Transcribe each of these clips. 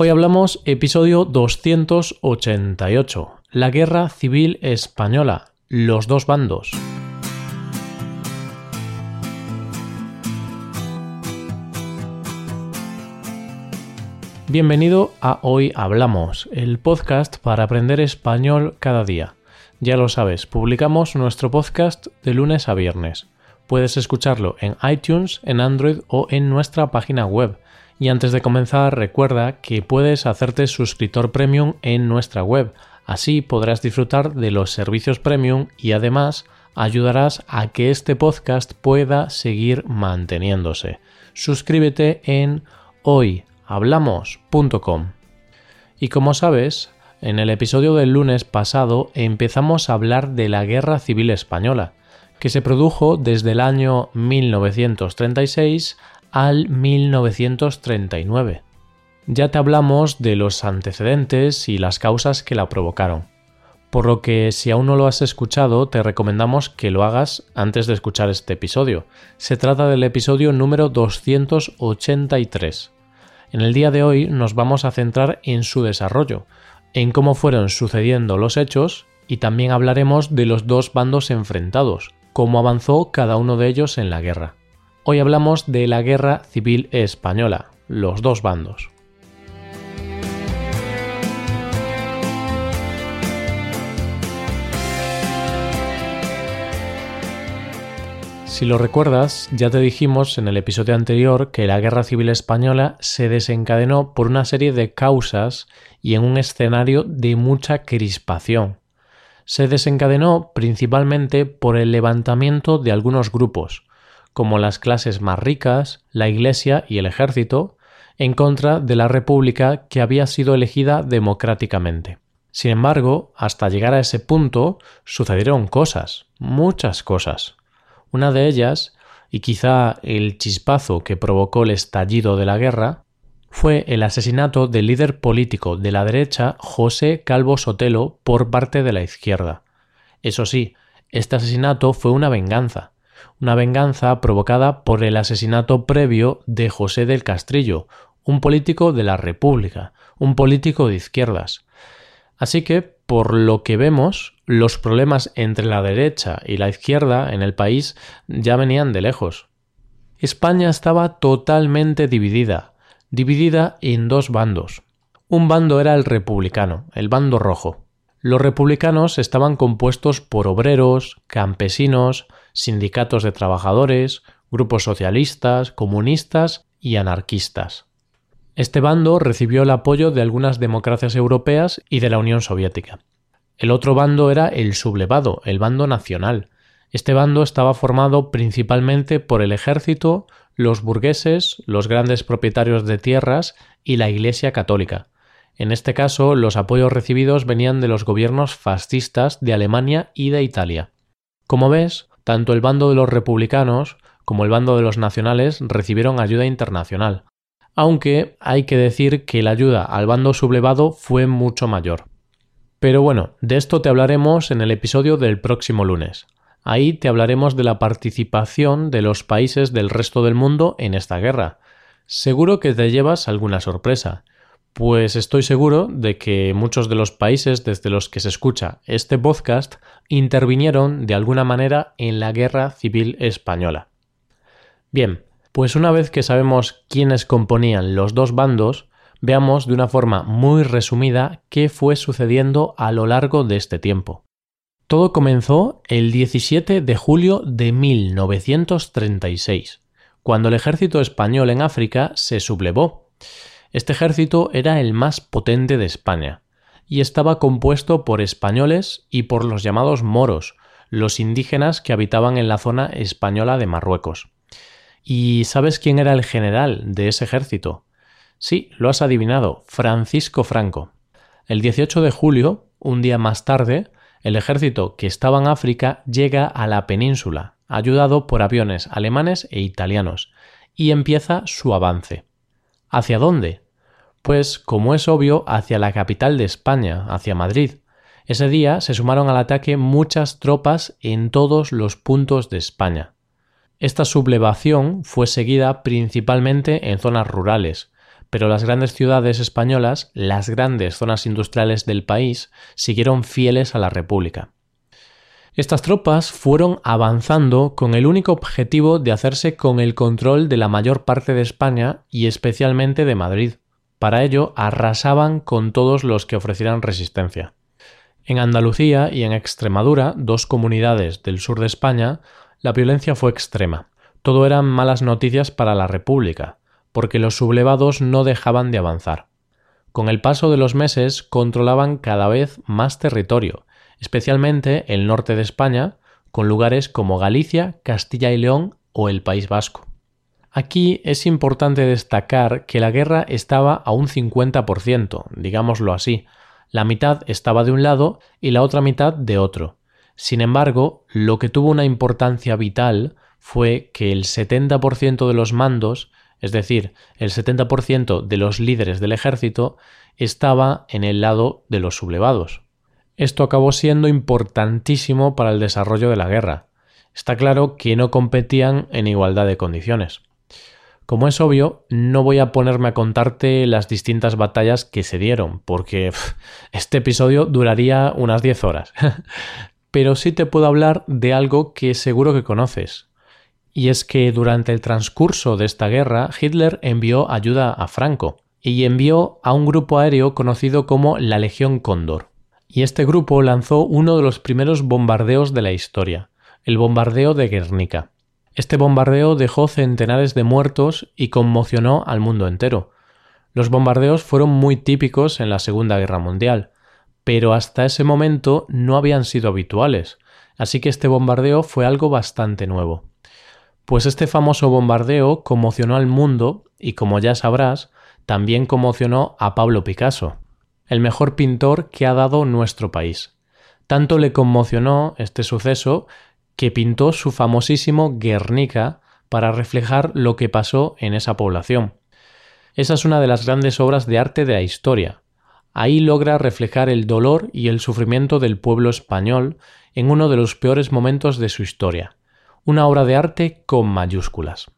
Hoy hablamos episodio 288, la Guerra Civil Española, los dos bandos. Bienvenido a Hoy Hablamos, el podcast para aprender español cada día. Ya lo sabes, publicamos nuestro podcast de lunes a viernes. Puedes escucharlo en iTunes, en Android o en nuestra página web. Y antes de comenzar, recuerda que puedes hacerte suscriptor premium en nuestra web. Así podrás disfrutar de los servicios premium y además ayudarás a que este podcast pueda seguir manteniéndose. Suscríbete en hoy hablamos.com. Y como sabes, en el episodio del lunes pasado empezamos a hablar de la Guerra Civil Española, que se produjo desde el año 1936 al 1939. Ya te hablamos de los antecedentes y las causas que la provocaron, por lo que si aún no lo has escuchado te recomendamos que lo hagas antes de escuchar este episodio. Se trata del episodio número 283. En el día de hoy nos vamos a centrar en su desarrollo, en cómo fueron sucediendo los hechos y también hablaremos de los dos bandos enfrentados, cómo avanzó cada uno de ellos en la guerra. Hoy hablamos de la Guerra Civil Española, los dos bandos. Si lo recuerdas, ya te dijimos en el episodio anterior que la Guerra Civil Española se desencadenó por una serie de causas y en un escenario de mucha crispación. Se desencadenó principalmente por el levantamiento de algunos grupos, como las clases más ricas, la Iglesia y el ejército, en contra de la República que había sido elegida democráticamente. Sin embargo, hasta llegar a ese punto sucedieron cosas, muchas cosas. Una de ellas, y quizá el chispazo que provocó el estallido de la guerra, fue el asesinato del líder político de la derecha José Calvo Sotelo por parte de la izquierda. Eso sí, este asesinato fue una venganza, una venganza provocada por el asesinato previo de José del Castrillo, un político de la República, un político de izquierdas. Así que, por lo que vemos, los problemas entre la derecha y la izquierda en el país ya venían de lejos. España estaba totalmente dividida, dividida en dos bandos. Un bando era el republicano, el bando rojo. Los republicanos estaban compuestos por obreros, campesinos, sindicatos de trabajadores, grupos socialistas, comunistas y anarquistas. Este bando recibió el apoyo de algunas democracias europeas y de la Unión Soviética. El otro bando era el sublevado, el bando nacional. Este bando estaba formado principalmente por el ejército, los burgueses, los grandes propietarios de tierras y la Iglesia católica. En este caso, los apoyos recibidos venían de los gobiernos fascistas de Alemania y de Italia. Como ves, tanto el bando de los republicanos como el bando de los nacionales recibieron ayuda internacional, aunque hay que decir que la ayuda al bando sublevado fue mucho mayor. Pero bueno, de esto te hablaremos en el episodio del próximo lunes. Ahí te hablaremos de la participación de los países del resto del mundo en esta guerra. Seguro que te llevas alguna sorpresa, pues estoy seguro de que muchos de los países desde los que se escucha este podcast intervinieron de alguna manera en la guerra civil española. Bien, pues una vez que sabemos quiénes componían los dos bandos, veamos de una forma muy resumida qué fue sucediendo a lo largo de este tiempo. Todo comenzó el 17 de julio de 1936, cuando el ejército español en África se sublevó. Este ejército era el más potente de España y estaba compuesto por españoles y por los llamados moros, los indígenas que habitaban en la zona española de Marruecos. ¿Y sabes quién era el general de ese ejército? Sí, lo has adivinado, Francisco Franco. El 18 de julio, un día más tarde, el ejército que estaba en África llega a la península, ayudado por aviones alemanes e italianos, y empieza su avance. ¿Hacia dónde? Pues, como es obvio, hacia la capital de España, hacia Madrid. Ese día se sumaron al ataque muchas tropas en todos los puntos de España. Esta sublevación fue seguida principalmente en zonas rurales, pero las grandes ciudades españolas, las grandes zonas industriales del país, siguieron fieles a la República. Estas tropas fueron avanzando con el único objetivo de hacerse con el control de la mayor parte de España y especialmente de Madrid. Para ello arrasaban con todos los que ofrecieran resistencia. En Andalucía y en Extremadura, dos comunidades del sur de España, la violencia fue extrema. Todo eran malas noticias para la República, porque los sublevados no dejaban de avanzar. Con el paso de los meses controlaban cada vez más territorio, especialmente el norte de España, con lugares como Galicia, Castilla y León o el País Vasco. Aquí es importante destacar que la guerra estaba a un 50%, digámoslo así. La mitad estaba de un lado y la otra mitad de otro. Sin embargo, lo que tuvo una importancia vital fue que el 70% de los mandos, es decir, el 70% de los líderes del ejército, estaba en el lado de los sublevados. Esto acabó siendo importantísimo para el desarrollo de la guerra. Está claro que no competían en igualdad de condiciones. Como es obvio, no voy a ponerme a contarte las distintas batallas que se dieron, porque este episodio duraría unas 10 horas. Pero sí te puedo hablar de algo que seguro que conoces. Y es que durante el transcurso de esta guerra, Hitler envió ayuda a Franco y envió a un grupo aéreo conocido como la Legión Cóndor y este grupo lanzó uno de los primeros bombardeos de la historia, el bombardeo de Guernica. Este bombardeo dejó centenares de muertos y conmocionó al mundo entero. Los bombardeos fueron muy típicos en la Segunda Guerra Mundial, pero hasta ese momento no habían sido habituales, así que este bombardeo fue algo bastante nuevo. Pues este famoso bombardeo conmocionó al mundo y, como ya sabrás, también conmocionó a Pablo Picasso, el mejor pintor que ha dado nuestro país. Tanto le conmocionó este suceso que pintó su famosísimo Guernica para reflejar lo que pasó en esa población. Esa es una de las grandes obras de arte de la historia. Ahí logra reflejar el dolor y el sufrimiento del pueblo español en uno de los peores momentos de su historia. Una obra de arte con mayúsculas.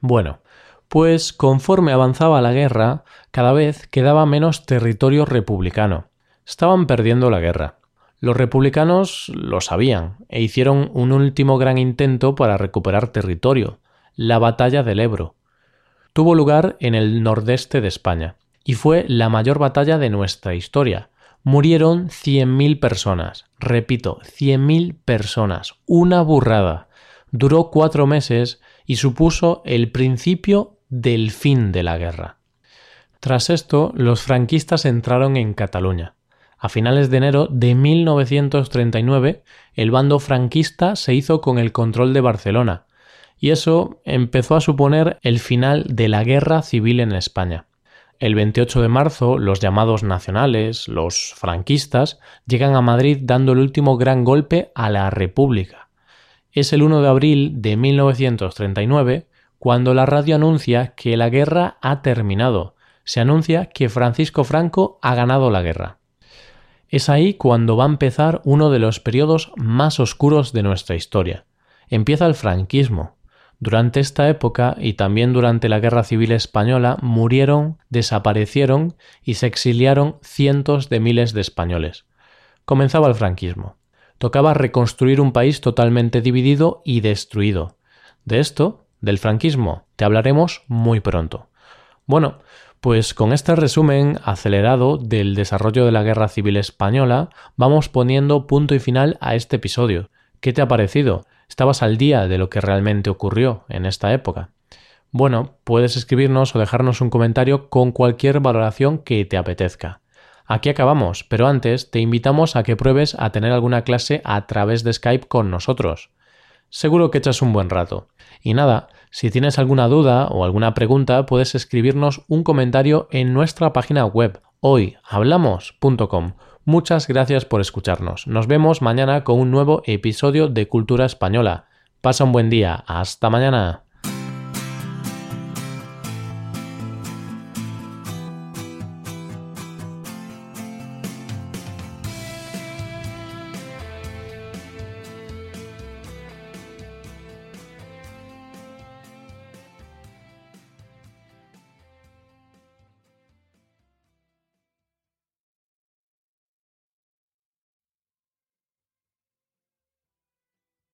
Bueno, pues conforme avanzaba la guerra, cada vez quedaba menos territorio republicano. Estaban perdiendo la guerra. Los republicanos lo sabían e hicieron un último gran intento para recuperar territorio, la batalla del Ebro. Tuvo lugar en el nordeste de España y fue la mayor batalla de nuestra historia. Murieron 100.000 personas, repito, 100.000 personas, una burrada. Duró cuatro meses y supuso el principio del fin de la guerra. Tras esto, los franquistas entraron en Cataluña. A finales de enero de 1939, el bando franquista se hizo con el control de Barcelona, y eso empezó a suponer el final de la guerra civil en España. El 28 de marzo, los llamados nacionales, los franquistas, llegan a Madrid dando el último gran golpe a la República. Es el 1 de abril de 1939 cuando la radio anuncia que la guerra ha terminado, se anuncia que Francisco Franco ha ganado la guerra. Es ahí cuando va a empezar uno de los periodos más oscuros de nuestra historia. Empieza el franquismo. Durante esta época y también durante la Guerra Civil Española murieron, desaparecieron y se exiliaron cientos de miles de españoles. Comenzaba el franquismo. Tocaba reconstruir un país totalmente dividido y destruido. De esto del franquismo te hablaremos muy pronto. Bueno, pues con este resumen acelerado del desarrollo de la Guerra Civil Española, vamos poniendo punto y final a este episodio. ¿Qué te ha parecido? ¿Estabas al día de lo que realmente ocurrió en esta época? Bueno, puedes escribirnos o dejarnos un comentario con cualquier valoración que te apetezca. Aquí acabamos, pero antes te invitamos a que pruebes a tener alguna clase a través de Skype con nosotros. Seguro que echas un buen rato. Y nada, si tienes alguna duda o alguna pregunta, puedes escribirnos un comentario en nuestra página web hoyhablamos.com. Muchas gracias por escucharnos. Nos vemos mañana con un nuevo episodio de Cultura Española. Pasa un buen día. Hasta mañana.